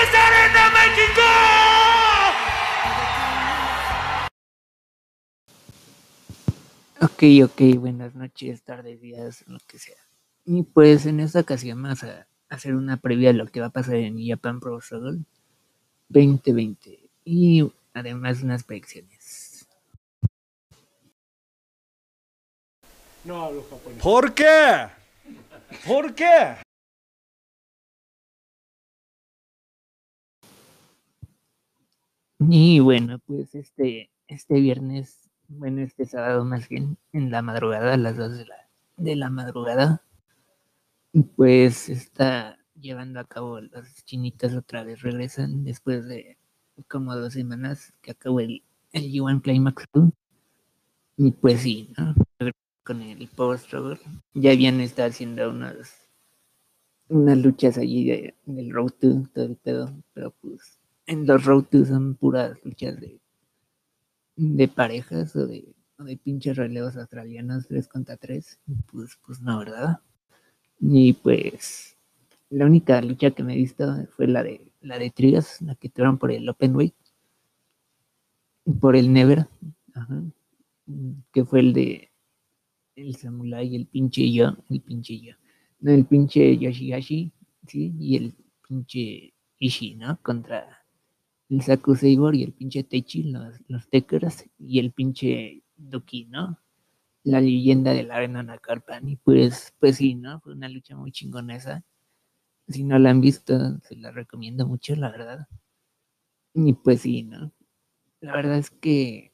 desde Arena México. Ok, ok, buenas noches, tardes, días, lo que sea. Y pues en esta ocasión vamos a hacer una previa de lo que va a pasar en Japan Pro Struggle 2020 y además unas predicciones. No hablo japonés. ¿Por qué? ¿Por qué? Y bueno, pues este, este viernes, bueno, este sábado más bien, en la madrugada, a las 2 de la, de la madrugada, pues está llevando a cabo las chinitas otra vez, regresan después de como dos semanas que acabó el, el G1 Climax 2. Y pues sí, ¿no? Con el Power Struggle. Ya habían estado haciendo unas, unas luchas allí de, del Road 2, todo el pedo, pero pues en los Road 2 son puras luchas de, de parejas o de, o de pinches relevos australianos 3 contra 3. Pues, pues no, ¿verdad? Y pues la única lucha que me he visto fue la de la de Trigas, la que tuvieron por el Open Weight, por el Never, ajá, que fue el de el Samurai el pinche yo, el pinche yo, no, el pinche Yoshihashi, sí, y el pinche Ishii, ¿no? Contra el Saku Seibor y el pinche Techi, los, los Tekers, y el pinche Doki, ¿no? La leyenda de la arena Nakarpan. Y pues, pues sí, ¿no? Fue una lucha muy chingona esa. Si no la han visto, se la recomiendo mucho, la verdad. Y pues sí, ¿no? La verdad es que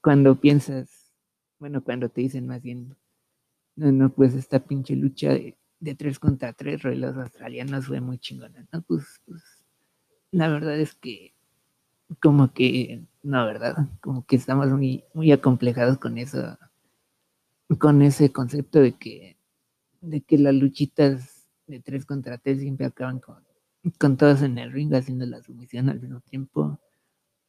cuando piensas, bueno, cuando te dicen más bien, no, no, pues esta pinche lucha de, 3 contra 3 relojes australianos fue muy chingona, ¿no? Pues, pues la verdad es que como que, no, ¿verdad? Como que estamos muy, muy acomplejados con eso, con ese concepto de que, de que las luchitas de 3 contra 3 siempre acaban con, con todos en el ring haciendo la sumisión al mismo tiempo,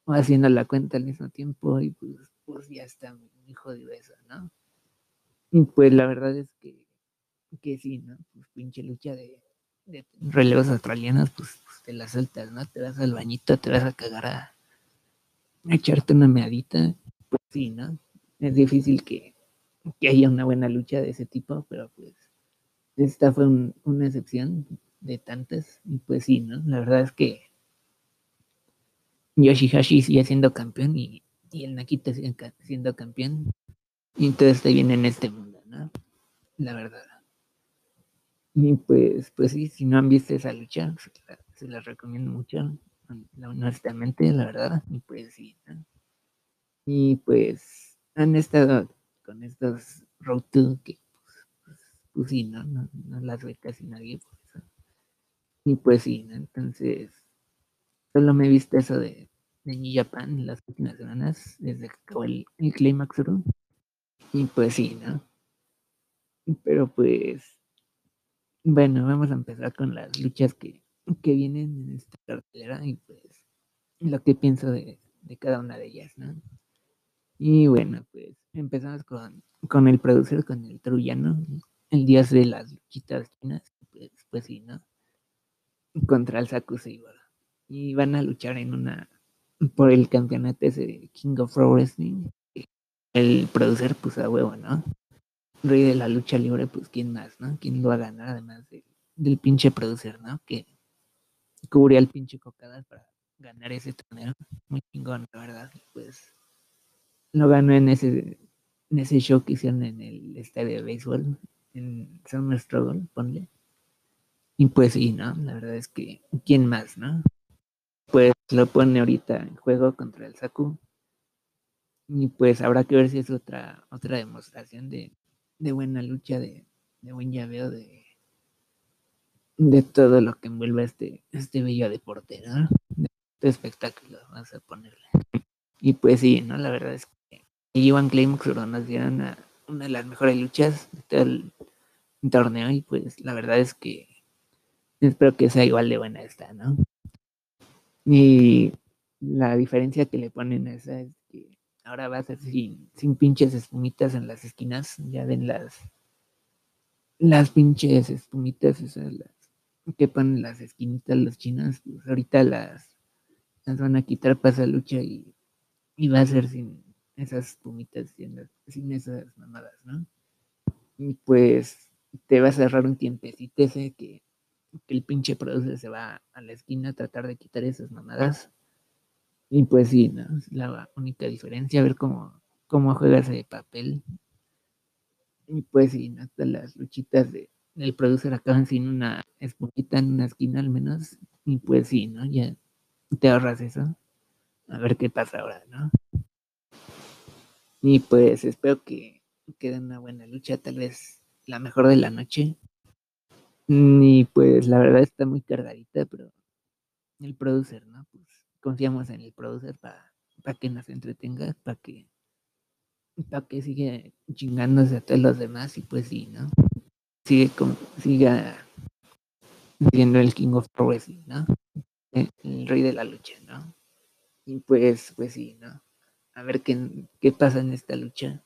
o haciendo la cuenta al mismo tiempo, y pues, pues ya está muy jodido eso, ¿no? Y pues la verdad es que, que sí, ¿no? Pues pinche lucha de, de relevos australianos, pues, pues, te la sueltas, ¿no? Te vas al bañito, te vas a cagar a, echarte una meadita, pues sí, ¿no? Es difícil que, que, haya una buena lucha de ese tipo, pero pues esta fue un, una excepción de tantas, y pues sí, ¿no? La verdad es que Yoshihashi sigue siendo campeón y, y el Nakita sigue siendo campeón, y todo está bien en este mundo, ¿no? La verdad. Y pues, pues sí, si no han visto esa lucha, se la, recomiendo mucho, honestamente, la verdad. Y pues sí, ¿no? Y pues han estado con estos Road 2 que, pues, pues, sí, ¿no? ¿no? No las ve casi nadie por eso. Y pues sí, ¿no? Entonces, solo me he visto eso de, de New Japan las últimas semanas, desde que acabó el, el Climax. Y pues sí, ¿no? Pero pues bueno, vamos a empezar con las luchas que, que vienen en esta cartelera y pues lo que pienso de, de, cada una de ellas, ¿no? Y bueno, pues empezamos con, con el producer, con el truyano, el día de las luchitas chinas, pues, pues sí, ¿no? Contra el Saku Seibor. Y van a luchar en una, por el campeonato ese de King of Pro Wrestling. El producer puso a huevo, ¿no? Rey de la lucha libre, pues quién más, ¿no? ¿Quién lo va a ganar además de, del pinche producer, ¿no? Que cubría el pinche cocadas para ganar ese torneo. Muy chingón, la verdad. Pues lo ganó en ese, en ese show que hicieron en el estadio de béisbol, en Summer Struggle, ponle. Y pues sí, ¿no? La verdad es que, ¿quién más, no? Pues lo pone ahorita en juego contra el Saku. Y pues habrá que ver si es otra, otra demostración de, de buena lucha, de, buen llaveo, de, de todo lo que envuelve este, este bello deporte, ¿no? De este espectáculo, vamos a ponerle. Y pues sí, ¿no? La verdad es que Iwan Climax nos dieron una, una, de las mejores luchas de todo el torneo y pues la verdad es que espero que sea igual de buena esta, ¿no? Y la diferencia que le ponen a esa es ahora va a ser sin, sin pinches espumitas en las esquinas, ya ven las las pinches espumitas, esas las, que ponen las esquinitas los chinos, pues ahorita las, las van a quitar para esa lucha y, y va a ser sin esas pumitas, sin, sin esas mamadas, ¿no? Y pues te va a cerrar un tiempecito ese que, que el pinche producer se va a la esquina a tratar de quitar esas mamadas. Y pues sí, ¿no? Es la única diferencia, a ver cómo, cómo juega ese papel. Y pues sí, ¿no? Hasta las luchitas de, del producer acaban sin una espumita en una esquina al menos. Y pues sí, ¿no? Ya te ahorras eso. A ver qué pasa ahora, ¿no? Y pues espero que quede una buena lucha, tal vez la mejor de la noche. Y pues la verdad está muy cargadita, pero el producer, ¿no? Pues confiamos en el producer para que nos entretenga, para que para que siga chingándose a todos los demás y pues sí, ¿no? Sigue con, siga siendo el King of Pro Wrestling, ¿no? El, rey de la lucha, ¿no? Y pues, pues sí, ¿no? A ver qué, qué pasa en esta lucha.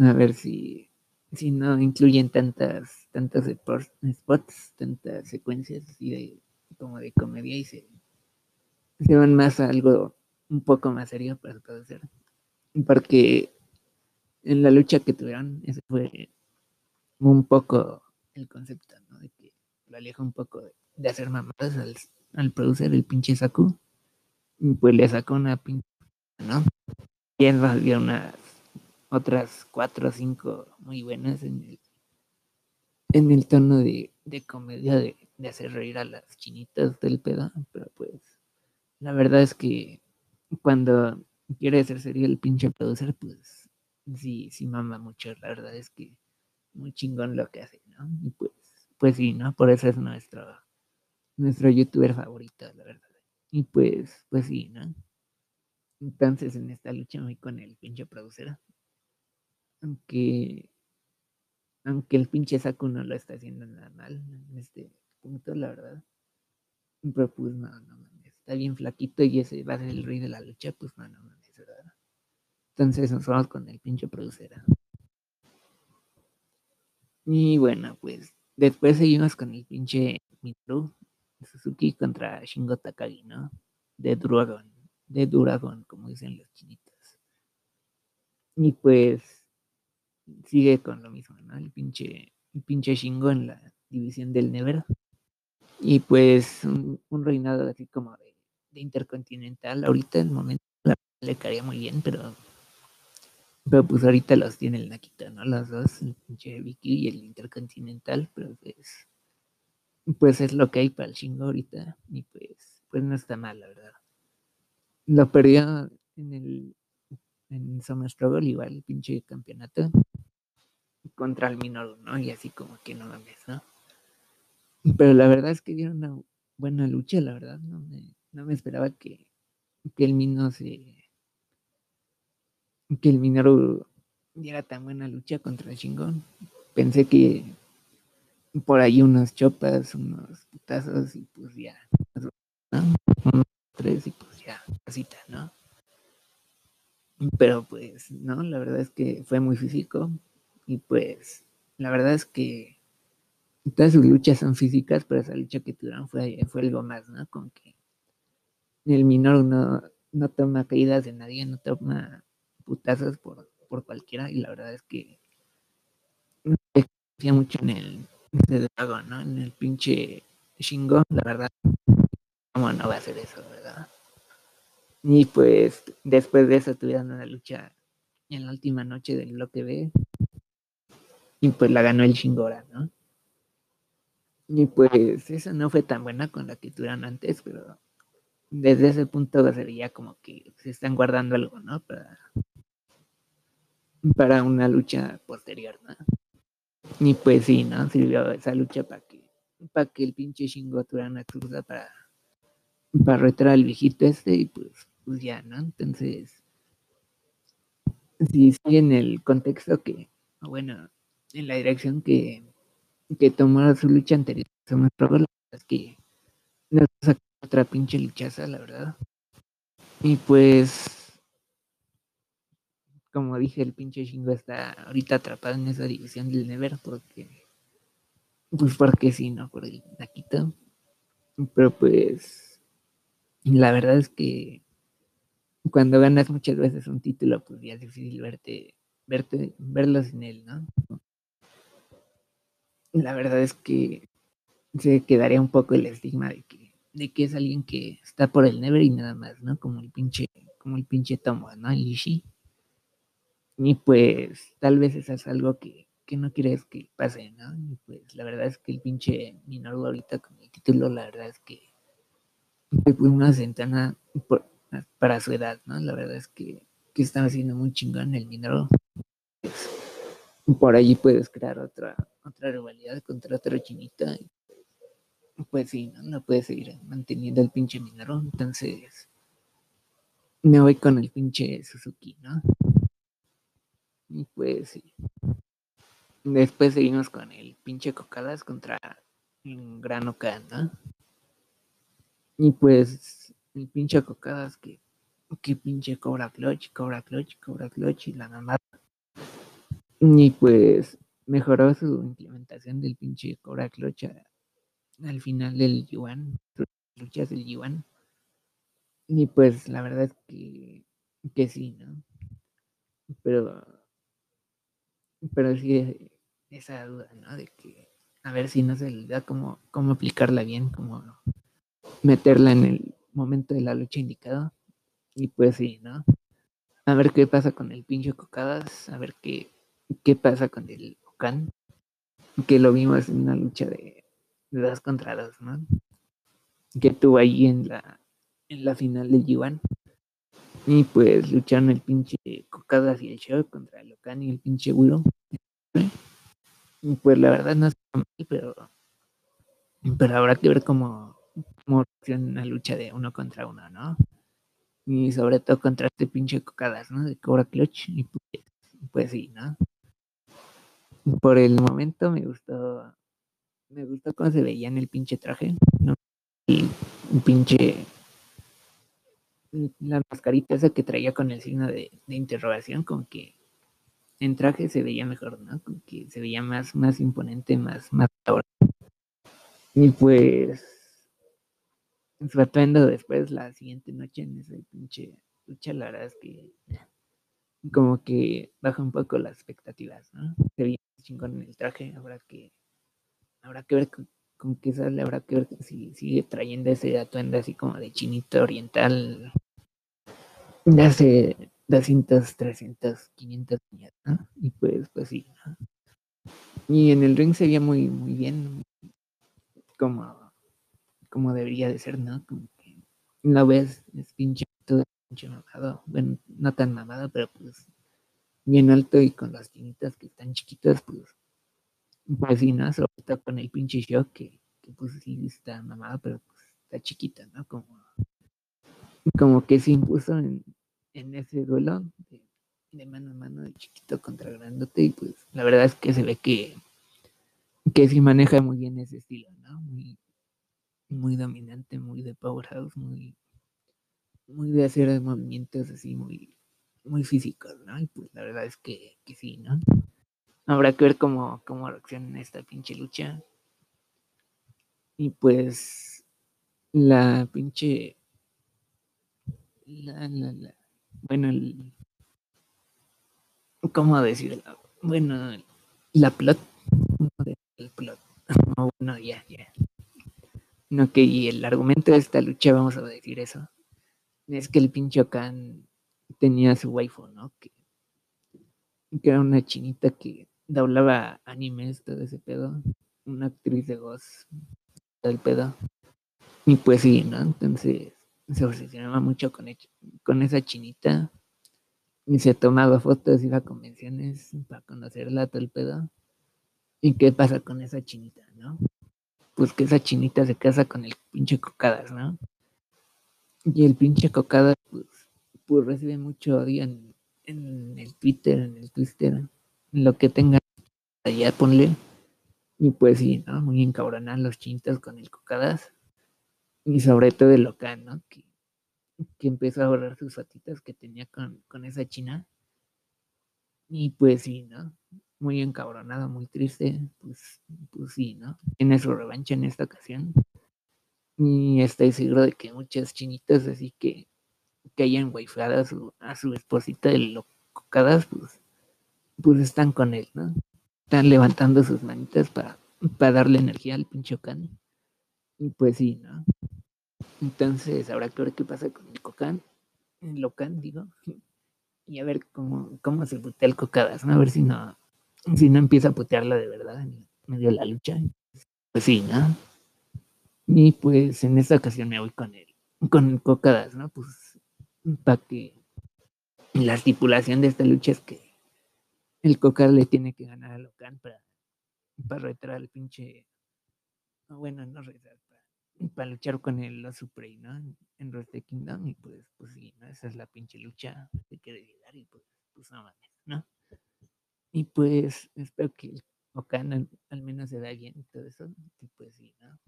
A ver si, si no incluyen tantas, tantos spots, tantas secuencias así de, como de comedia y se, se van más a algo un poco más serio para hacer porque en la lucha que tuvieron, ese fue un poco el concepto, ¿no? De que lo aleja un poco de, hacer mamadas al, al producer el pinche Saku. Y pues le sacó una pinche, ¿no? Y había unas otras cuatro o cinco muy buenas en el, en el tono de, de comedia de, de hacer reír a las chinitas del pedo, pero pues la verdad es que cuando quiere ser serio el pinche producer, pues sí, sí mama mucho. La verdad es que muy chingón lo que hace, ¿no? Y pues, pues sí, ¿no? Por eso es nuestro, nuestro youtuber favorito, la verdad. Y pues, pues sí, ¿no? Entonces en esta lucha voy con el pinche producer. Aunque, aunque el pinche Saku no lo está haciendo nada mal en este punto, la verdad. Pero pues no, no mames. Está bien flaquito y ese va a ser el rey de la lucha, pues no, no mames. Entonces nos vamos con el pinche producer. Y bueno, pues después seguimos con el pinche Minoru Suzuki contra Shingo Takagi, ¿no? De Dragon, de Dragon, como dicen los chinitos. Y pues sigue con lo mismo, ¿no? El pinche, el pinche Shingo en la división del Never. Y pues un, reinado así como de, intercontinental. Ahorita el momento le caería muy bien, pero pero pues ahorita los tiene el Nakita, ¿no? Los dos, el pinche Vicky y el Intercontinental, pero pues, pues es lo que hay para el chingo ahorita. Y pues, pues no está mal, la verdad. Lo perdió en el en Summer Struggle, igual el pinche campeonato contra el Minoru, ¿no? Y así como que no mames, ¿no? Pero la verdad es que dieron una buena lucha, la verdad. No me, no me esperaba que, que el Mino se que el Minoru diera tan buena lucha contra el chingón. Pensé que por ahí unos chopas, unos putazos y pues ya, Unos tres y pues ya, casita, ¿no? Pero pues, no, la verdad es que fue muy físico y pues, la verdad es que todas sus luchas son físicas, pero esa lucha que tuvieron fue, fue algo más, ¿no? Con que el Minoru no, no toma caídas de nadie, no toma putazos por, por cualquiera y la verdad es que no confía mucho en el ¿no? En el pinche Shingo, la verdad. ¿Cómo no va a hacer eso, verdad? Y pues después de eso tuvieron una lucha en la última noche del bloque B. Y pues la ganó el Shingora, ¿no? Y pues esa no fue tan buena con la que tuvieron antes, pero desde ese punto se veía como que se están guardando algo, ¿no? Para, para una lucha posterior, ¿no? Y pues sí, ¿no? Sirvió esa lucha para que, para que el pinche Shingo tuviera una excusa para, para retar al viejito este y pues, pues ya, ¿no? Entonces, si sigue en el contexto que, bueno, en la dirección que, que tomó su lucha anterior, se es que nos otra pinche luchaza, la verdad. Y pues como dije, el pinche Shingo está ahorita atrapado en esa división del Never porque pues porque sí, ¿no? Por el taquito. Pero pues, la verdad es que cuando ganas muchas veces un título, pues ya es difícil verte, verte, verlo sin él, ¿no? La verdad es que se quedaría un poco el estigma de que, de que es alguien que está por el Never y nada más, ¿no? Como el pinche, como el pinche Tomo, ¿no? El Ishii. Y pues tal vez es algo que, que no quieres que pase, ¿no? Y pues la verdad es que el pinche Minoru ahorita con el título, la verdad es que fue una centana para su edad, ¿no? La verdad es que, que estaba haciendo muy chingón el Minoru. Pues, por allí puedes crear otra, otra rivalidad contra otro chinita. Y pues sí, ¿no? no puedes seguir manteniendo el pinche Minoru. Entonces me voy con el pinche Suzuki, ¿no? Y pues sí. Después seguimos con el pinche Cocadas contra el Gran Oka, ¿no? Y pues el pinche Cocadas que, que pinche cobra clutch, cobra clutch, cobra clutch y la mamá. Y pues mejoró su implementación del pinche cobra clutch al final del Yuan, luchas del Yuan. Y pues la verdad es que, que sí, ¿no? Pero, pero sí, esa duda, ¿no? De que a ver si no se le da cómo, cómo aplicarla bien, cómo meterla en el momento de la lucha indicado. Y pues sí, ¿no? A ver qué pasa con el pinche Cocadas, a ver qué, qué pasa con el Okan, que lo vimos en una lucha de, de dos contra dos, ¿no? Que tuvo ahí en la, en la final del Yuan. Y pues lucharon el pinche Cocadas y el Show contra el Okan y el pinche Wiro. Pues la verdad no está mal, pero, pero habrá que ver cómo, cómo una lucha de uno contra uno, ¿no? Y sobre todo contra este pinche cocadas, ¿no? De Cobra Clutch. Y pues, pues sí, ¿no? Por el momento me gustó. Me gustó cómo se veía en el pinche traje, ¿no? Y un pinche. La mascarita esa que traía con el signo de, interrogación, con que en traje se veía mejor, ¿no? Como que se veía más, más imponente, más, más ahora. Y pues su atuendo después la siguiente noche en esa pinche lucha, la verdad es que como que baja un poco las expectativas, ¿no? Se veía chingón en el traje, habrá que habrá que ver con, qué sale, habrá que ver si sigue trayendo ese atuendo así como de chinito oriental de hace 200, 300, 500 años, ¿no? Y pues, pues sí, ¿no? Y en el ring se veía muy, muy bien, como, como debería de ser, ¿no? Como que una vez es pinche todo pinche mamado, bueno, no tan mamado, pero pues bien alto y con las tinitas que están chiquitas, pues, pues sí, ¿no? Sobre todo con el pinche shock que, que pues sí está mamado, pero pues está chiquita, ¿no? Como, como que se impuso en, en ese duelo de, mano a mano de chiquito contra grandote y pues la verdad es que se ve que que sí maneja muy bien ese estilo, ¿no? Muy, muy dominante, muy de powerhouse, muy, muy de hacer movimientos así muy, muy físicos, ¿no? Y pues la verdad es que, que sí, ¿no? Habrá que ver cómo, cómo reacciona esta pinche lucha. Y pues la pinche la, la, la, bueno, el, ¿cómo decirlo? Bueno, la plot, el plot, bueno, ya, ya. No, que y el argumento de esta lucha, vamos a decir eso, es que el pinche Okan tenía su waifu, ¿no? Que, que era una chinita que doblaba animes, todo ese pedo, una actriz de voz, del pedo. Y pues sí, ¿no? Entonces, se obsesionaba mucho con, con esa chinita y se tomaba fotos, iba a convenciones para conocerla, todo el pedo. ¿Y qué pasa con esa chinita, no? Pues que esa chinita se casa con el pinche Cocadas, ¿no? Y el pinche Cocadas, pues, pues recibe mucho odio en, en el Twitter, en el Twitter, lo que tenga allá, ponle. Y pues sí, ¿no? Muy encabronados los chinitas con el Cocadas y sobre todo el local, ¿no? Que, que empezó a borrar sus fotitos que tenía con, esa china. Y pues sí, ¿no? muy encabronado, muy triste, pues, pues sí, ¿no? Tiene su revancha en esta ocasión. Y estoy seguro de que muchas chinitas así que, que hayan waifado a su, a su esposita de locadas, pues, pues están con él, ¿no? Están levantando sus manitas para, para darle energía al pinche Okan. Y pues sí, ¿no? Entonces, habrá que ver qué pasa con el Cocan, el Locan, digo, y a ver cómo, cómo se putea el Cocadas, ¿no? A ver si no, si no empieza a putearla de verdad en medio de la lucha. Pues sí, ¿no? Y pues en esta ocasión me voy con él, con el Cocadas, ¿no? Pues para que la estipulación de esta lucha es que el Cocadas le tiene que ganar a Locan para, para retar al pinche. Bueno, no retar, para luchar con el Osprey, ¿no? En Wrestle Kingdom, y pues, pues sí, ¿no? Esa es la pinche lucha que quiere llegar, y pues, pues no mames, ¿no? Y pues espero que Okan al, al, menos se da bien y todo eso, y pues sí, ¿no?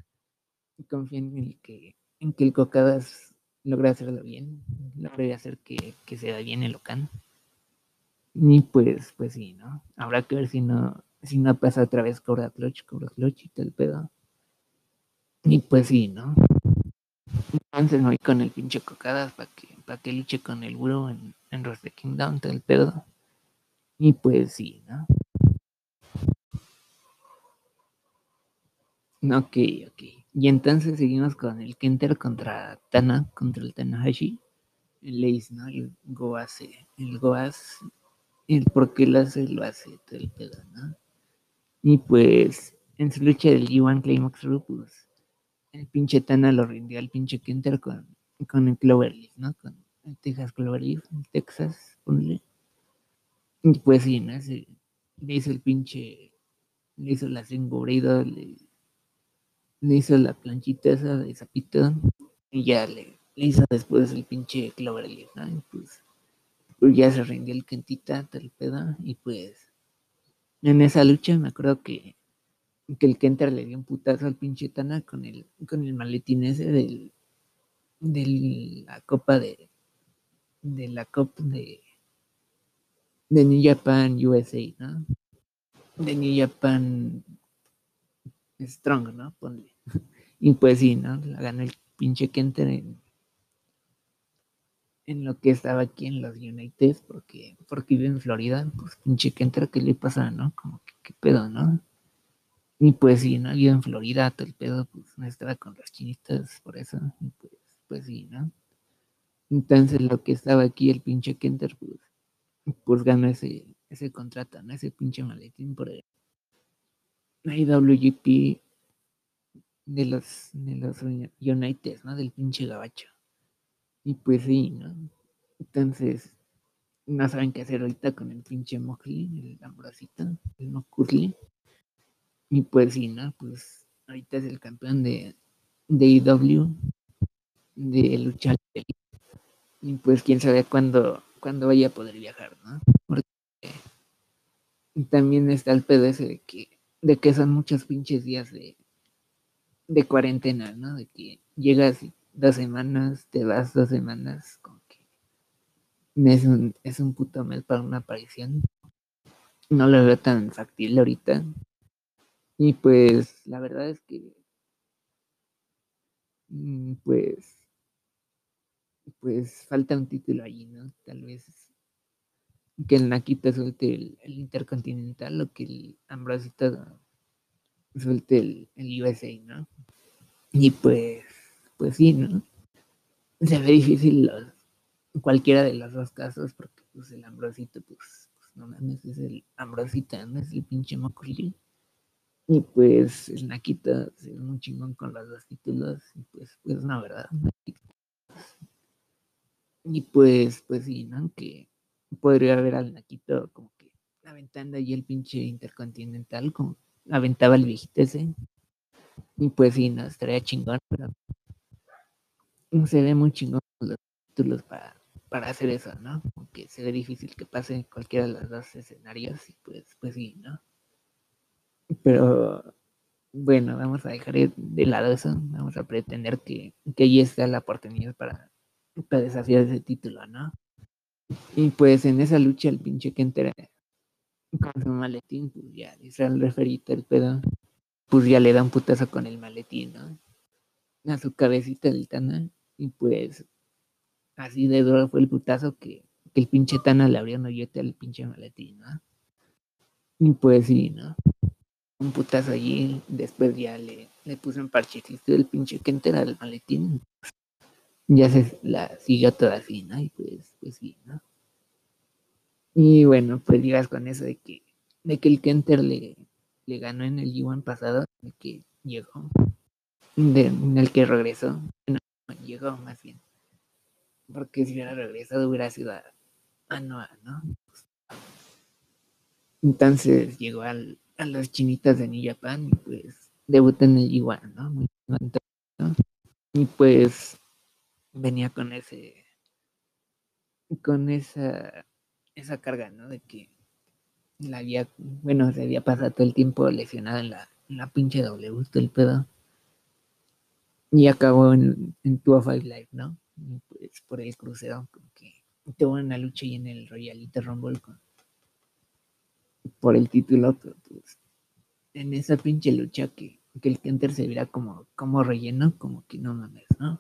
Y confío en el que, en que el Cocadas logra hacerlo bien, logra hacer que, que se da bien el Okan. Y pues, pues sí, ¿no? Habrá que ver si no, si no pasa otra vez Cobra Clutch, Cobra Clutch y el pedo. Y pues sí, ¿no? Entonces me voy con el pinche cocadas para que, para que luche con el burro en, en Wrestle Kingdom, todo el pedo. Y pues sí, ¿no? Ok, ok. Y entonces seguimos con el Kenter contra Tana, contra el Tanahashi. El Ace, ¿no? El Goas, el Goas, el por qué lo hace, lo hace, todo el pedo, ¿no? Y pues en su lucha del G1 Climax pues el pinche Tana lo rindió al pinche Kenter con, con el Cloverleaf, ¿no? Con el Texas Cloverleaf, el Texas, ponle. Y pues sí, ¿no? le hizo el pinche, le hizo la engubrido, le, hizo la planchita esa de zapito y ya le, le hizo después el pinche Cloverleaf, ¿no? Y pues ya se rindió el Kentita, tal pedo, y pues en esa lucha me acuerdo que que el Kenter le dio un putazo al pinche Tana con el, con el maletín ese del, de la copa de, de la copa de, de New Japan USA, ¿no? De New Japan Strong, ¿no? Ponle. Y pues sí, ¿no? La ganó el pinche Kenter en, en lo que estaba aquí en los United, porque, porque vive en Florida, pues pinche Kenter, ¿qué le pasa, no? Como que, ¿qué pedo, no? Y pues sí, ¿no? Yo en Florida, todo el pedo, pues no estaba con las chinitas, por eso, y pues, pues sí, ¿no? Entonces lo que estaba aquí, el pinche Kenter, pues, pues ganó ese, ese contrato, ¿no? Ese pinche maletín por el IWGP de los, de los United, ¿no? Del pinche gabacho. Y pues sí, ¿no? Entonces, no saben qué hacer ahorita con el pinche Mockley, el Ambrosito, el Mocurli. Y pues sí, ¿no? Pues ahorita es el campeón de, de IW, de lucha Y pues quién sabe cuándo, cuándo vaya a poder viajar, ¿no? Porque también está el pedo ese de que, de que son muchos pinches días de, de cuarentena, ¿no? De que llegas dos semanas, te vas dos semanas, como que es un, es un puto mes para una aparición. No lo veo tan factible ahorita. Y pues la verdad es que, mm, pues, pues falta un título allí, ¿no? Tal vez que el Nakita suelte el, Intercontinental o que el Ambrosito suelte el, el, USA, ¿no? Y pues, pues sí, ¿no? Se ve difícil cualquiera de los dos casos porque pues el Ambrosito, pues, pues no mames, es el Ambrosito, no es el pinche Mokulli. Y pues el Nakita se ve muy chingón con las dos títulos. Y pues, pues una verdad. Y pues, pues sí, ¿no? Que podría ver al Nakito como que aventando ahí el pinche intercontinental, como aventaba el viejito ese. Y pues sí, no, estaría chingón, pero se ve muy chingón los títulos para, para hacer eso, ¿no? Aunque se ve difícil que pase cualquiera de los dos escenarios y pues, pues sí, ¿no? Pero bueno, vamos a dejar de lado eso. Vamos a pretender que, que ahí está la oportunidad para, para desafiar ese título, ¿no? Y pues en esa lucha el pinche Kenter con su maletín, pues ya dice al referito el pedo, pues ya le da un putazo con el maletín, ¿no? A su cabecita del Tana, y pues así de duro fue el putazo que, que el pinche Tana le abrió un hoyote al pinche maletín, ¿no? Y pues sí, ¿no? Un putazo allí, después ya le, le puso un parchecito del pinche Kenter al maletín, ya se la siguió toda así, ¿no? Y pues, pues sí, ¿no? Y bueno, pues digas con eso de que, de que el Kenter le, le ganó en el G1 pasado, de que llegó, de, en el que regresó, no, llegó más bien. Porque si hubiera regresado hubiera sido a, a Noah, ¿no? Entonces llegó al, a las chinitas de New Japan y pues debutó en el G1, ¿no? Muy ¿no? Y pues venía con ese, con esa, esa carga, ¿no? De que la había, bueno, se había pasado todo el tiempo lesionado en la, en la pinche W, todo el pedo. Y acabó en, en 205 Live, ¿no? Y pues por el crucero, como que tuvo una lucha ahí en el Royalite Rumble con, por el título, pero pues en esa pinche lucha que, que el Kenter se viera como, como relleno, como que no mames, ¿no?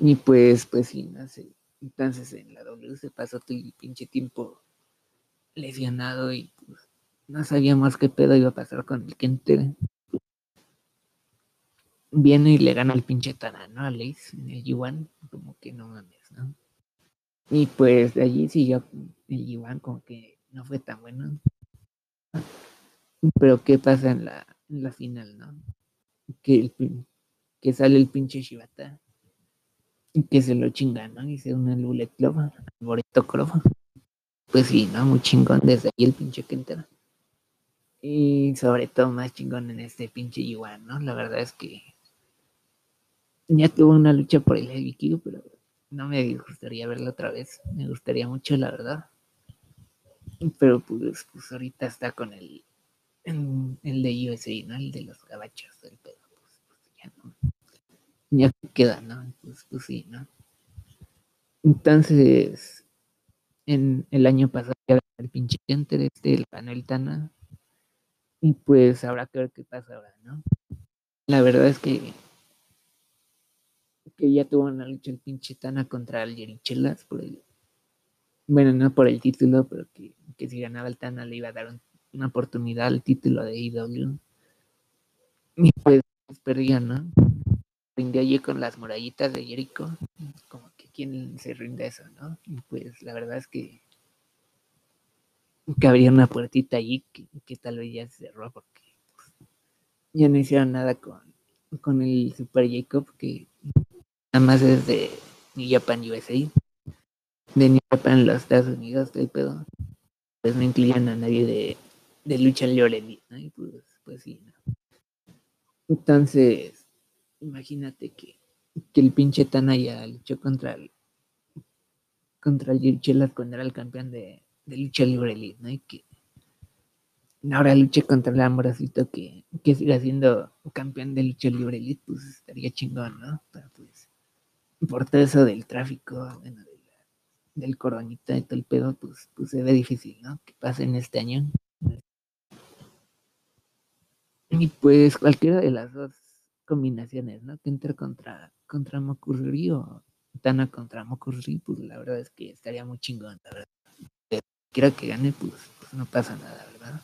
Y pues, pues sí, no sé. Entonces en la W se pasó todo el pinche tiempo lesionado y pues, no sabíamos qué pedo iba a pasar con el Kenter. Viene y le gana el pinche Tana, ¿no? A Lace en el G1, como que no mames, ¿no? Y pues de allí siguió el G1, como que no fue tan bueno. Pero ¿qué pasa en la, en la final, no? Que, el, que sale el pinche Shibata y que se lo chingan, ¿no? Y se une al Bullet Club, al Boreto Club. Pues sí, ¿no? Muy chingón desde ahí el pinche Kenter. Y sobre todo más chingón en este pinche igual, ¿no? La verdad es que ya tuvo una lucha por el Heavy Q, pero no me gustaría verlo otra vez. Me gustaría mucho, la verdad. Pero pues, pues ahorita está con el, el, el de USA, ¿no? El de los gabachos del pedo. Pues, pues ya no ya queda, ¿no? Pues, pues sí, ¿no? Entonces, en el año pasado ya el pinche Enter, este ganó el Tana. Y pues habrá que ver qué pasa ahora, ¿no? La verdad es que que ya tuvo una lucha el pinche Tana contra el Yerichelas por el bueno, no por el título, pero que, que si ganaba el Tana le iba a dar un, una oportunidad al título de IW. Y pues perdía, ¿no? rinde allí con las murallitas de Jericho, como que quién se rinde eso, ¿no? Y pues la verdad es que que habría una puertita allí que, que tal vez ya se cerró porque pues, ya no hicieron nada con, con el Super Jacob que nada más es de New Japan USA de New Japan los Estados Unidos el pedo pues no incluían a nadie de, de lucha libre ¿no? y pues, pues sí ¿no? entonces imagínate que, que el pinche Tana ya luchó contra el contra el Jirchelas cuando era el campeón de, de lucha libre elite, ¿no? Y que ahora luche contra el Ambrosito que, que siga siendo campeón de lucha libre elite, pues estaría chingón, ¿no? Pero pues, por todo eso del tráfico, bueno, del coronita y todo el pedo, pues, pues se ve difícil, ¿no? Que pase en este año. Y pues cualquiera de las dos combinaciones, ¿no? Que entre contra, contra Mokurri o Tana contra Mokurri, pues la verdad es que estaría muy chingón, la verdad. Quiera que gane, pues, pues, no pasa nada, ¿verdad?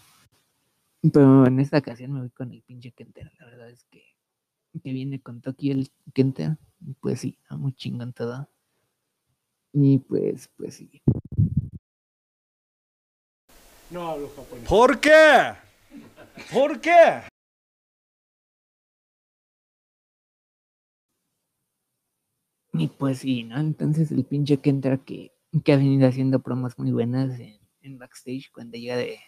Pero en esta ocasión me voy con el pinche Kenter, la verdad es que, que viene con Tokio el Kenter, pues sí, muy chingón todo. Y pues, pues sí. No hablo japonés. ¿Por qué? ¿Por qué? Y pues sí, ¿no? Entonces el pinche Kenta que, que ha venido haciendo promos muy buenas en, en backstage cuando llega de,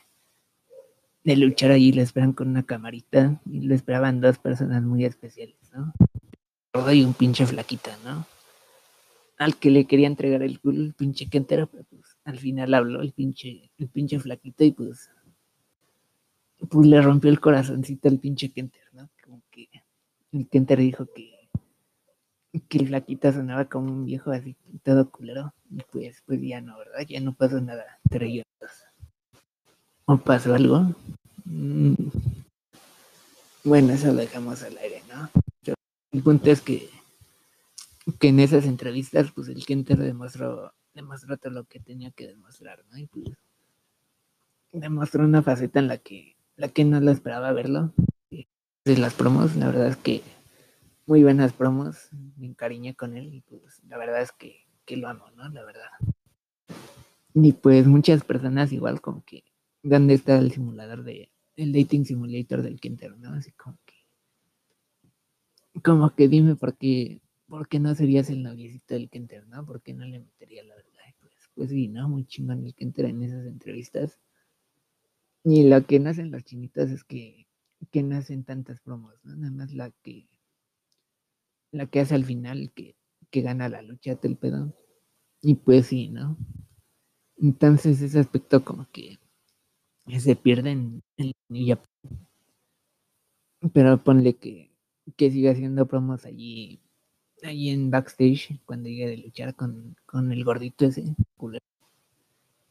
de luchar allí lo esperan con una camarita y lo esperaban dos personas muy especiales, ¿no? Y un pinche flaquita, ¿no? Al que le quería entregar el culo el pinche Kentera, pero pues al final habló el pinche, el pinche flaquito y pues pues le rompió el corazoncito al pinche Kenter, ¿no? Como que el Kenter dijo que que el flaquita sonaba como un viejo así, todo culero. Y pues, pues ya no, ¿verdad? Ya no pasó nada entre ellos. ¿O pasó algo? Mm. Bueno, eso lo dejamos al aire, ¿no? El punto es que, que en esas entrevistas, pues el Kenter demostró, demostró todo lo que tenía que demostrar, ¿no? Y pues demostró una faceta en la que, la que no lo esperaba verlo. De las promos, la verdad es que muy buenas promos, me encariñé con él y pues la verdad es que, que lo amo, ¿no? La verdad. Y pues muchas personas igual como que, ¿dónde está el simulador de, el dating simulator del Kenter, ¿no? Así como que, como que dime por qué, por qué no serías el noviecito del Kenter, ¿no? ¿Por qué no le metería la verdad? Pues, pues sí, ¿no? Muy chingón el Kenter en esas entrevistas. Y lo que nacen los chinitos es que, que nacen tantas promos, ¿no? Nada más la que, la que hace al final, que, que gana la lucha, el pedo. Y pues sí, ¿no? Entonces ese aspecto como que se pierde en, en Pero ponle que, que siga haciendo promos allí, allí en backstage cuando llegue de luchar con, con el gordito ese culero.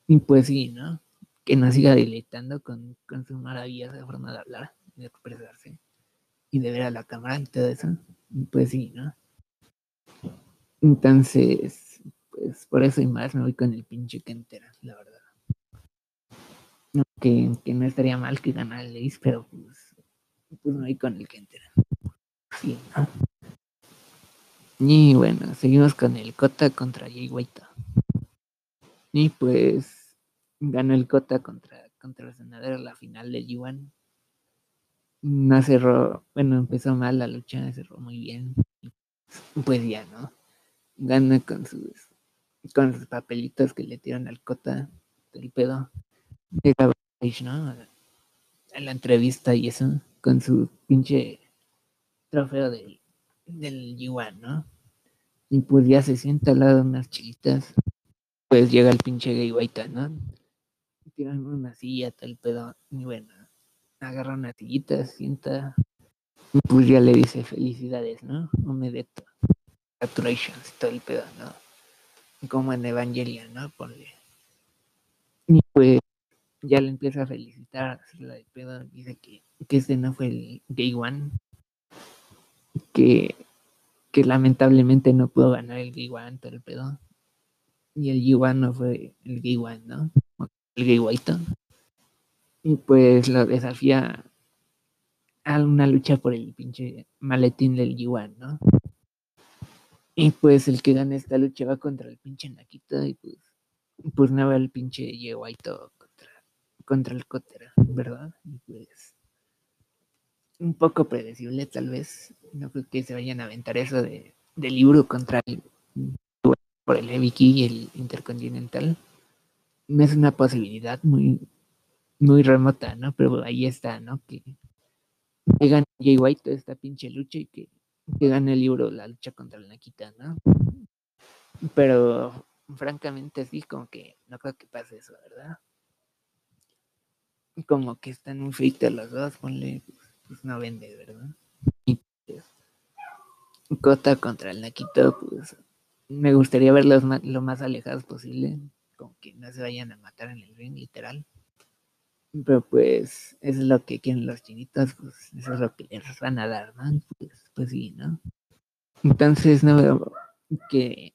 Y pues sí, ¿no? Que nos siga deleitando con, con su maravillosa forma de hablar, de expresarse y de ver a la cámara y todo eso. Y pues sí, ¿no? Entonces, pues por eso y más me voy con el pinche que entera, la verdad. Que, que no estaría mal que ganara el Ace, pero pues, pues me voy con el que entera. Sí. Y bueno, seguimos con el Kota contra Jay White. Y pues ganó el Kota contra, contra el senador la final de G1. No cerró, bueno, empezó mal la lucha, cerró muy bien. Pues ya, ¿no? Gana con sus con sus papelitos que le tiran al Cota del pedo. De ¿no? En la entrevista y eso, con su pinche trofeo del, del G1, ¿no? Y pues ya se sienta al lado de unas chiquitas. Pues llega el pinche gay white, ¿no? Tiran una silla, tal pedo. Y bueno, agarra una sillita, sienta. Y pues ya le dice felicidades, ¿no? Omedeto. Congratulations, todo el pedo, ¿no? como en Evangelion, ¿no? Ponle. Y pues ya le empieza a felicitar, la de pedo, dice que, que este no fue el Gay One, que, que lamentablemente no pudo ganar el Gay One, todo el pedo. Y el G1 no fue el Gay One, ¿no? El Gay White. Y pues lo desafía a una lucha por el pinche maletín del G1, ¿no? Y pues el que gana esta lucha va contra el pinche Nakita y pues, pues no va el pinche todo contra, contra el Cotera, ¿verdad? Y pues un poco predecible tal vez. No creo que se vayan a aventar eso de, libro contra el por el Heavy y el Intercontinental. No es una posibilidad muy, muy remota, ¿no? Pero ahí está, ¿no? Que, que Jay White esta pinche lucha y que que gane el libro La lucha contra la Nakita, ¿no? Pero francamente sí, como que no creo que pase eso, ¿verdad? Como que están un feito los dos, ponle, pues, pues, no vende, ¿verdad? Cota contra el Nakito, pues me gustaría verlos lo más alejados posible, como que no se vayan a matar en el ring, literal. Pero pues, es lo que quieren los chinitos, pues eso es lo que les van a dar, ¿no? Pues, pues sí, ¿no? Entonces no veo que,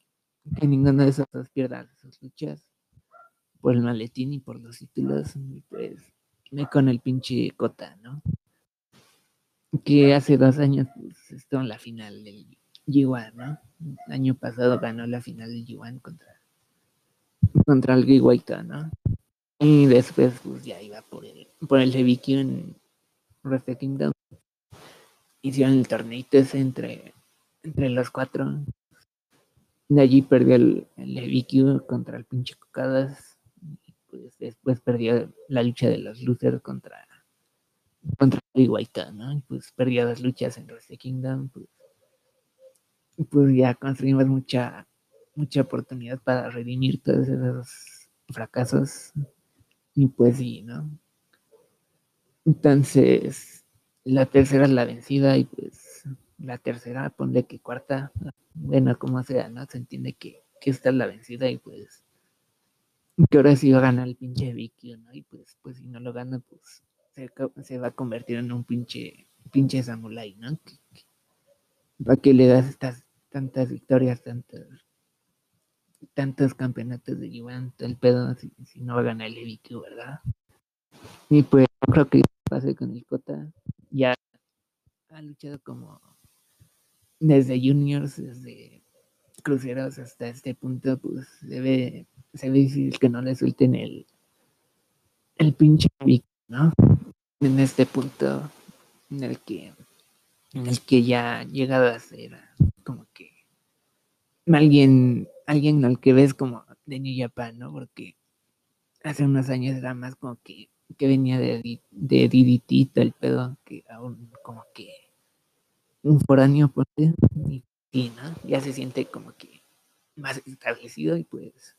que ninguno de esos dos pierda sus luchas por el maletín y por los títulos, y pues me con el pinche Cota, ¿no? Que hace dos años pues, estuvo en la final del G1, ¿no? El año pasado ganó la final del G1 contra, contra el White, ¿no? Y después, pues ya iba por el, por el en Wrestle Kingdom. Hicieron el torneito ese entre, entre los cuatro. De allí perdió el, el contra el pinche Cocadas. Y pues después perdió la lucha de los losers contra, contra el White, ¿no? Y pues perdió las luchas en Wrestle Kingdom. Pues, pues ya construimos mucha, mucha oportunidad para redimir todos esos fracasos y pues sí, ¿no? Entonces, la tercera es la vencida y pues la tercera, ponle que cuarta, bueno, como sea, ¿no? Se entiende que, que esta es la vencida y pues que ahora sí va a ganar el pinche Vicky, ¿no? Y pues, pues si no lo gana, pues se, va a convertir en un pinche, pinche samurai, ¿no? ¿Para qué le das estas tantas victorias, tantos, tantos campeonatos de Yuan, todo el pedo, si, no va a ganar el Vicky, ¿verdad? Y pues creo que pase con el Kota, ya ha luchado como desde juniors, desde cruceros hasta este punto, pues se ve, se ve difícil que no le suelten el, el pinche Vic, ¿no? En este punto en el que, en el que ya llegado a ser como que alguien, alguien al que ves como de New Japan, ¿no? Porque hace unos años era más como que, que venía de, de DDT, el pedo, que aún como que un foráneo, pues, y, y, ¿no? Ya se siente como que más establecido y pues,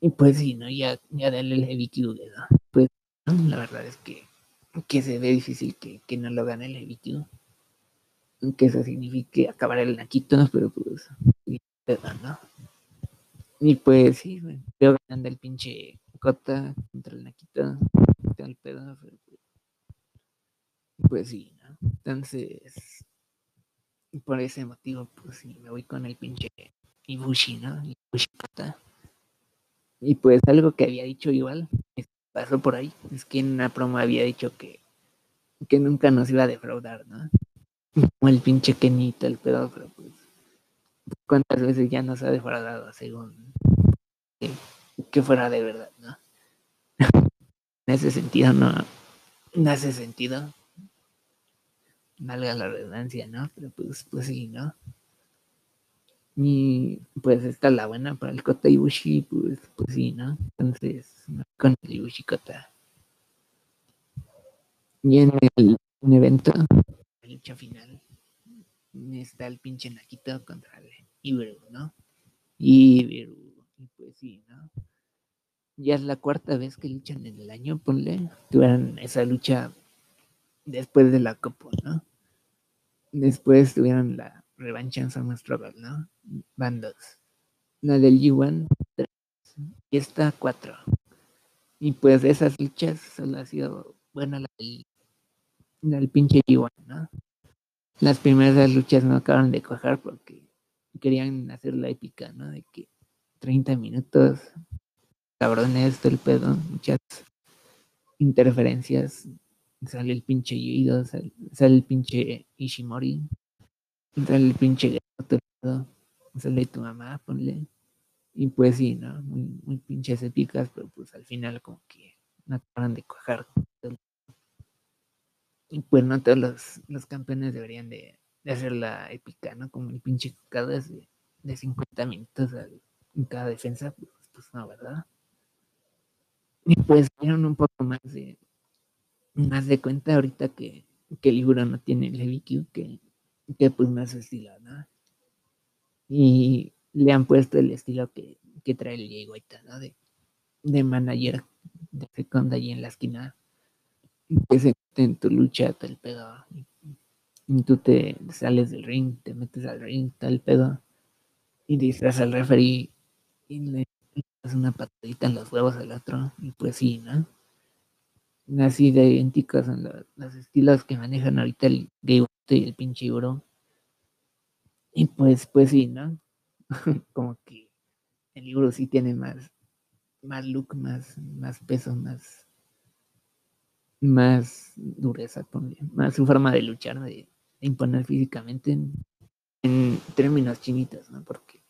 y pues sí, ¿no? Ya, ya darle el heavy ¿no? Pues, la verdad es que, que se ve difícil que, que no lo gane el heavy Q. Aunque eso signifique acabar el Naquito, pero pues, ¿no? Y pues sí, veo ganando el pinche Cota contra el Naquito, pedo, pues, sí, ¿no? Entonces, por ese motivo, pues sí, me voy con el pinche Ibushi, ¿no? Ibushi Kota. Y pues algo que había dicho igual, que pasó por ahí, es que en una promo había dicho que, que nunca nos iba a defraudar, ¿no? Como el pinche Kenito, el pedo, pero pues, ¿cuántas veces ya nos ha defraudado según que, que fuera de verdad, ¿no? en ese sentido no, no hace sentido. Valga la redundancia, ¿no? Pero pues, pues sí, ¿no? Y pues esta es la buena para el Kota Ibushi, pues, pues sí, ¿no? Entonces, con el Ibushi Kota. Y en el un evento, la lucha final, está el pinche Nakito contra el Iberu, ¿no? Iberu, pues sí, ¿no? Ya es la cuarta vez que luchan en el año, ponle. Tuvieron esa lucha después de la Copa, ¿no? Después tuvieron la revancha en Summer Struggle, ¿no? Van dos. La del G1, tres. Y esta, cuatro. Y pues de esas luchas solo ha sido buena la del, la del pinche G1, ¿no? Las primeras luchas no acabaron de cuajar porque querían hacer la épica, ¿no? De que 30 minutos, cabrones, todo el pedo, muchas interferencias. Sale el pinche Yuido, sale, sale el pinche Ishimori, sale el pinche pedo, sale tu mamá, ponle. Y pues sí, ¿no? Muy, pinches épicas, pero pues al final como que no acaban de cuajar. Y pues no todos los, los campeones deberían de, de hacer la épica, ¿no? Como el pinche Cucadas de, de 50 minutos en cada defensa, pues, pues no, ¿verdad? Y pues dieron un poco más de más de cuenta ahorita que, que el libro no tiene el heavy Q, que, que pues no es su estilo, ¿no? Y le han puesto el estilo que, que trae el White, ¿no? De, de manager de second ahí en la esquina que se en tu lucha, el pedo. Y, tú te sales del ring, te metes al ring, el pedo. Y distraes al referee y le das una patadita en los huevos al otro. Y pues sí, ¿no? Así de idénticos son los, los estilos que manejan ahorita el Gay Y el pinche Iburo. Y pues, pues sí, ¿no? Como que el libro sí tiene más, más look, más, más peso, más, más dureza, más su forma de luchar, de, de imponer físicamente en, términos chinitos, ¿no? Porque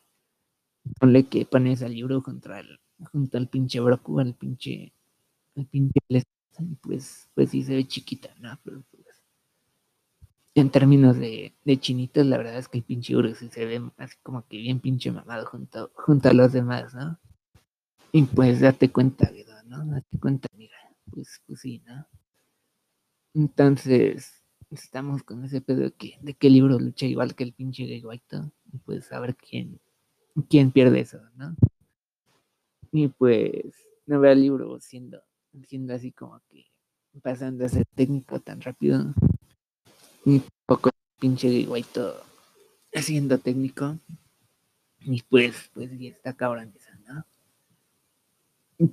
ponle que pones al libro contra el, junto al pinche Broku, al pinche, al pinche y pues, pues sí se ve chiquita, ¿no? En términos de, de chinitos, la verdad es que el pinche Uru sí se ve así como que bien pinche mamado junto, junto a los demás, ¿no? Y pues date cuenta, ¿verdad? ¿no? Date cuenta, mira, pues, pues sí, ¿no? Entonces, estamos con ese pedo de que, de que el libro lucha igual que el pinche Gay White, y pues a ver quién, quién pierde eso, ¿no? Y pues no veo al libro siendo, siendo así como que pasando a ser técnico tan rápido. Y poco pinche White siendo técnico. Y pues, pues ya está cabrón eso, ¿no?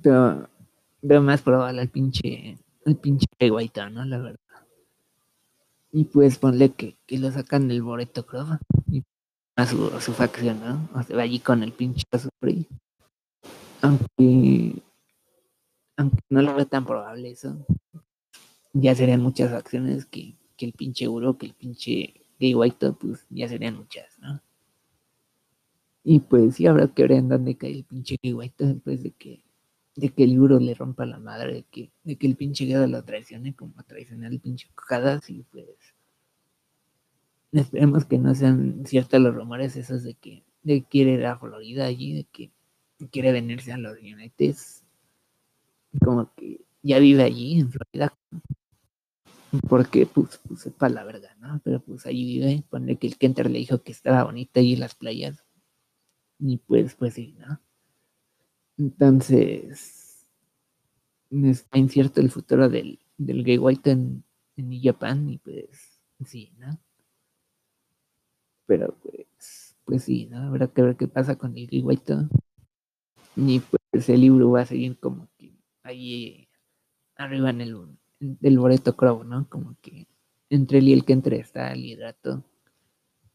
Pero veo más probable al pinche, el pinche Guaita, ¿no? La verdad. Y pues ponle que, que lo sacan del Boreto Club y a su, a su facción, ¿no? O sea, va allí con el pinche Osprey. Aunque, aunque no lo veo tan probable eso. Ya serían muchas acciones que, que el pinche Uro, que el pinche Gay White, pues ya serían muchas, ¿no? Y pues sí habrá que ver en dónde cae el pinche Gay White después de que de que el Uro le rompa la madre, de que, de que el pinche Gado lo traicione como traicionar el pinche Cojadas y pues esperemos que no sean ciertos los rumores esos de que, de que quiere ir a Florida allí, de que quiere venirse a los United, como que ya vive allí en Florida, porque pues, pues es para la verga, ¿no? Pero pues allí vive, pone que el Kenter le dijo que estaba bonita allí en las playas, y pues, pues sí, ¿no? Entonces, está incierto el futuro del, del Gay White en, en Japan y pues sí, ¿no? Pero pues, pues sí, ¿no? Habrá que ver qué pasa con el Gay White. Y pues el libro va a seguir como que ahí arriba en el del Boreto Crow, ¿no? Como que entre él y el que entre está el hidrato.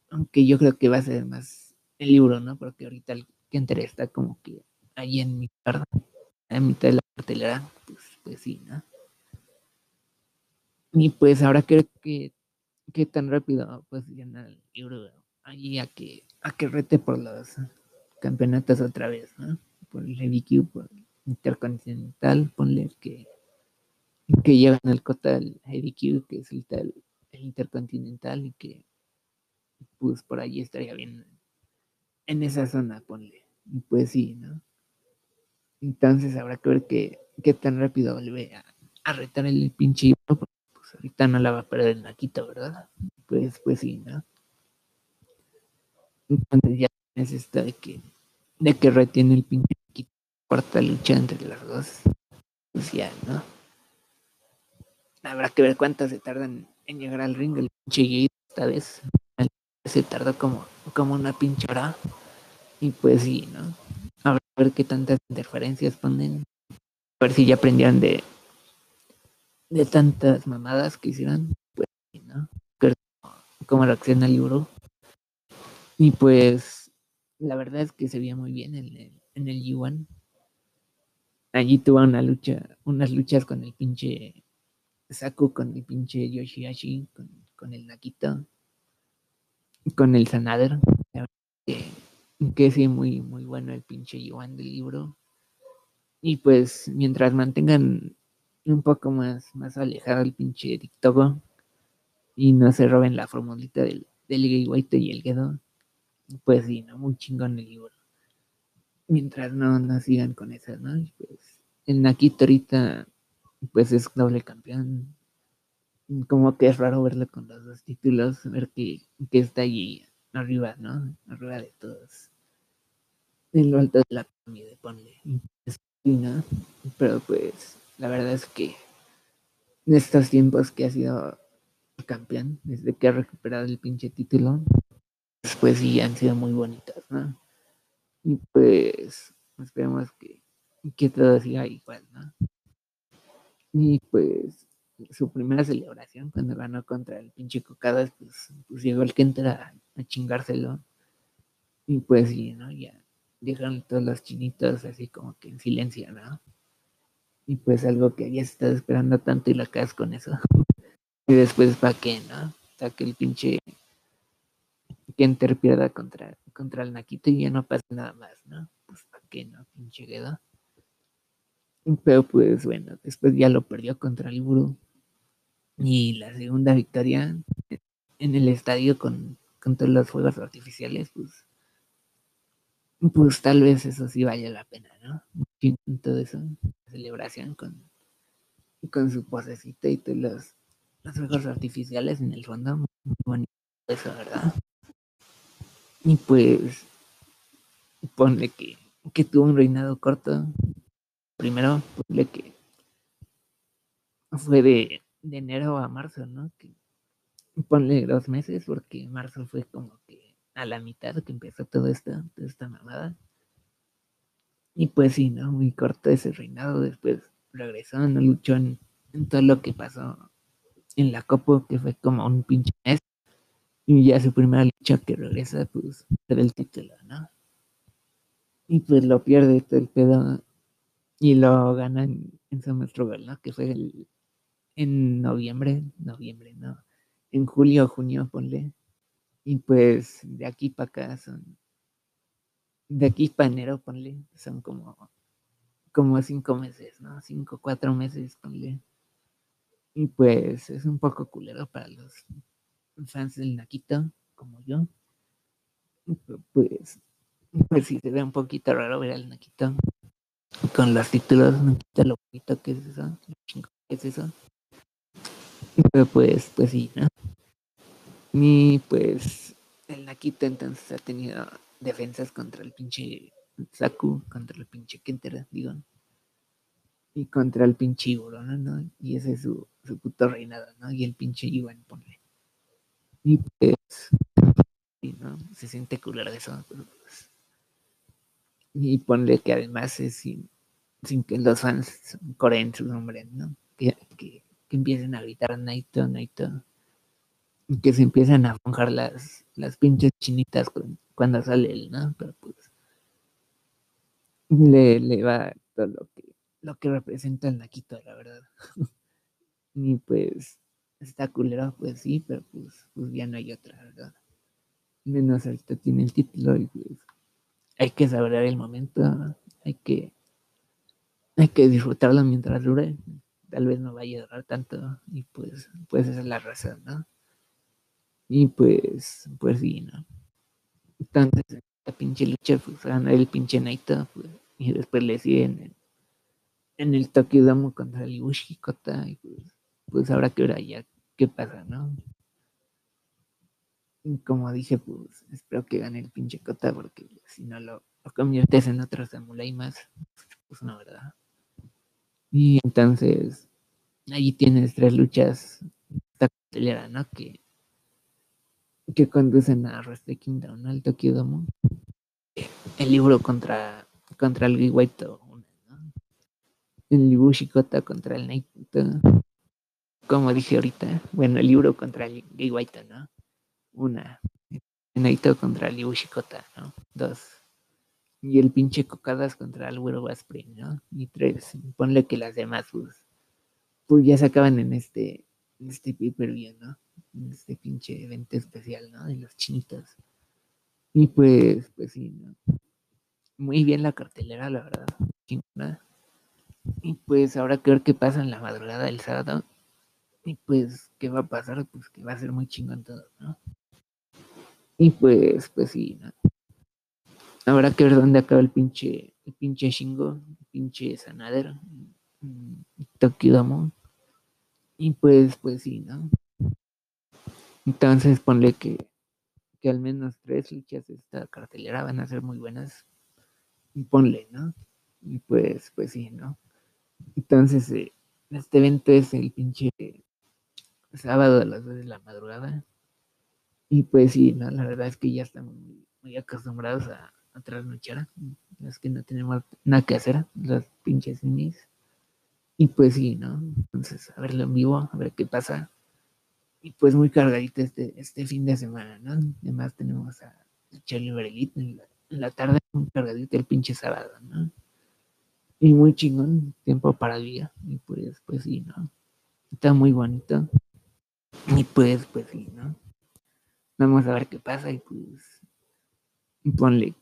Aunque yo creo que va a ser más el libro, ¿no? Porque ahorita el que entre está como que ahí en mi carta, en mitad de la cartelera, pues, pues sí, ¿no? Y pues ahora creo que, que tan rápido pues el libro allí a que, a que rete por los campeonatos otra vez, ¿no? Por el HBQ, por Intercontinental, ponle que, que llevan el cota del HBQ, que es el, tal, el Intercontinental, y que pues por allí estaría bien en esa zona, ponle. Y pues sí, ¿no? Entonces habrá que ver qué, qué tan rápido vuelve a, a retar el pinche porque pues ahorita no la va a perder en Naquito, ¿verdad? Pues, pues sí, ¿no? Entonces ya es esta de que, de que retiene el pinche Naquito, cuarta lucha entre las dos. Pues ya, ¿no? Habrá que ver cuántas se tardan en llegar al ring el pinche esta vez. Se tardó como, como una pinche hora. Y pues sí, ¿no? A ver qué tantas interferencias ponen. A ver si ya aprendieron de, de tantas mamadas que hicieron. Pues, ¿no? Cómo reacciona el libro. Y pues, la verdad es que se veía muy bien en el, en el G1. Allí tuvo una lucha, unas luchas con el pinche Saku, con el pinche Yoshihashi, con, con el Nakito, con el Sanader. Que que sí, muy, muy bueno el pinche Yuan del libro. Y pues mientras mantengan un poco más, más alejado el pinche TikTok y no se roben la formulita del, del Gay y el Gedo, pues sí, ¿no? Muy chingón el libro. Mientras no, no sigan con esas, ¿no? pues el Nakito ahorita, pues es doble campeón. Como que es raro verlo con los dos títulos, ver que, que está allí arriba, ¿no? Arriba de todos en lo alto de la pirámide, ponle. Pero pues la verdad es que en estos tiempos que ha sido campeón, desde que ha recuperado el pinche título, pues sí han sido muy bonitas, ¿no? Y pues esperemos que, que todo siga igual, ¿no? Y pues su primera celebración cuando ganó contra el pinche Cocadas, pues, pues llegó el que entra a chingárselo. Y pues sí, ¿no? Ya dejaron todos los chinitos así como que en silencio, ¿no? Y pues algo que habías estado esperando tanto y la caes con eso. y después, ¿para qué, no? Sea, que el pinche Kenter pierda contra, contra el Naquito y ya no pasa nada más, ¿no? Pues, ¿para qué, no? Pinche Guedo. Pero pues bueno, después ya lo perdió contra el Buru. Y la segunda victoria en el estadio con, con todos los fuegos artificiales, pues pues tal vez eso sí vaya la pena, ¿no? Todo eso, celebración con, con su posecita y todos los, los fuegos artificiales en el fondo, muy bonito eso, ¿verdad? Y pues, ponle que, que tuvo un reinado corto. Primero, ponle que fue de, de enero a marzo, ¿no? Ponle dos meses, porque marzo fue como que a la mitad que empezó todo esto, toda esta mamada. Y pues sí, ¿no? Muy corto ese reinado. Después regresó, no luchó en, en todo lo que pasó en la Copa, que fue como un pinche mes. Y ya su primera lucha que regresa, pues, era el título, ¿no? Y pues lo pierde todo el pedo. Y lo gana en, SummerStruggle, ¿no? Que fue el, en noviembre, noviembre, ¿no? En julio, junio, ponle. Y pues de aquí para acá son, de aquí para enero, ponle, son como, como cinco meses, ¿no? Cinco, cuatro meses, ponle. Y pues es un poco culero para los fans del Naquito, como yo. Pues, pues sí, se ve un poquito raro ver al Naquito con los títulos, Naquito lo poquito que es eso, lo chingo que es eso. Pero pues, pues sí, ¿no? Y pues el Nakita entonces ha tenido defensas contra el pinche Saku, contra el pinche Kentera, digo. Y contra el pinche Iburo, ¿no? Y ese es su, su puto reinado, ¿no? Y el pinche Iwan, ponle. Y pues, y, ¿no? Se siente culero eso. Pero pues, y ponle que además es sin, sin que los fans coreen su nombre, ¿no? Que, que, que empiecen a gritar Naito, Naito. Que se empiezan a monjar las, las pinches chinitas cuando sale él, ¿no? Pero pues le, le va todo lo que, lo que representa el Naquito, la verdad. y pues está culero, pues sí, pero pues, pues ya no hay otra, ¿verdad? Menos ahorita tiene el título y pues hay que saber el momento, hay que hay que disfrutarlo mientras dure. Tal vez no vaya a durar tanto y pues, pues esa es la razón, ¿no? Y pues, pues sí, ¿no? Entonces, la pinche lucha, pues gana el pinche Naito, pues, y después le siguen en, en el Tokyo Dome contra el Ibushi Kota, y pues, pues habrá que ver ya qué pasa, ¿no? Como dije, pues espero que gane el pinche Kota, porque si no lo, lo conviertes en otro Samurai más, pues no, ¿verdad? Y entonces, ahí tienes tres luchas, esta cartelera, ¿no? Que que conducen a Wrestle Kingdom, ¿no? Al Tokyo Dome. El libro contra, contra el Giwaito, ¿no? El Ibushi Kota contra el Naito. Como dije ahorita, bueno, el libro contra el Giwaito, ¿no? Una. Naito contra el Ibushi Kota, ¿no? Dos. Y el pinche Cocadas contra el Güero Spring, ¿no? Y tres. Ponle que las demás, pues, pues ya se acaban en este, en este pay-per-view, ¿no? este pinche evento especial, ¿no? De los chinitos. Y pues, pues sí, ¿no? Muy bien la cartelera, la verdad. Chingona. Y pues ahora que ver qué pasa en la madrugada del sábado. Y pues, ¿qué va a pasar? Pues que va a ser muy chingón todo, ¿no? Y pues, pues sí, ¿no? Habrá que ver dónde acaba el pinche, el pinche Shingo, el pinche Sanadero, Tokyo Y pues, pues sí, ¿no? Entonces ponle que, que al menos tres luchas de esta cartelera van a ser muy buenas. Y ponle, ¿no? Y pues, pues sí, ¿no? Entonces, eh, este evento es el pinche sábado a las 2 de la madrugada. Y pues sí, ¿no? La verdad es que ya estamos muy, acostumbrados a, a trasnochar. Es que no tenemos nada que hacer, los pinches niños. Y pues sí, ¿no? Entonces, a verlo en vivo, a ver qué pasa y pues muy cargadito este, este fin de semana, ¿no? Además tenemos a Charlie la, en la tarde, muy cargadito el pinche sábado, ¿no? Y muy chingón, tiempo para el día. Y pues, pues sí, ¿no? Está muy bonito. Y pues, pues sí, ¿no? Vamos a ver qué pasa y pues ponle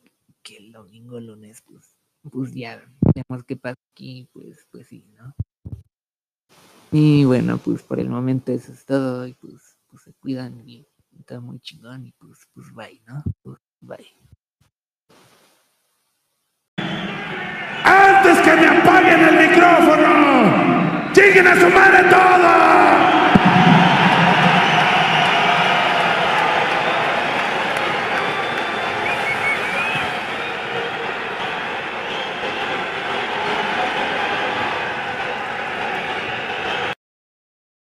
que el domingo, lunes, pues, pues ya vemos qué pasa aquí, pues, pues sí, ¿no? Y bueno, pues por el momento eso es todo. Y pues, pues se cuidan y está muy chingón. Y pues, pues bye, ¿no? Pues bye. Antes que me apaguen el micrófono, lleguen a su madre todos.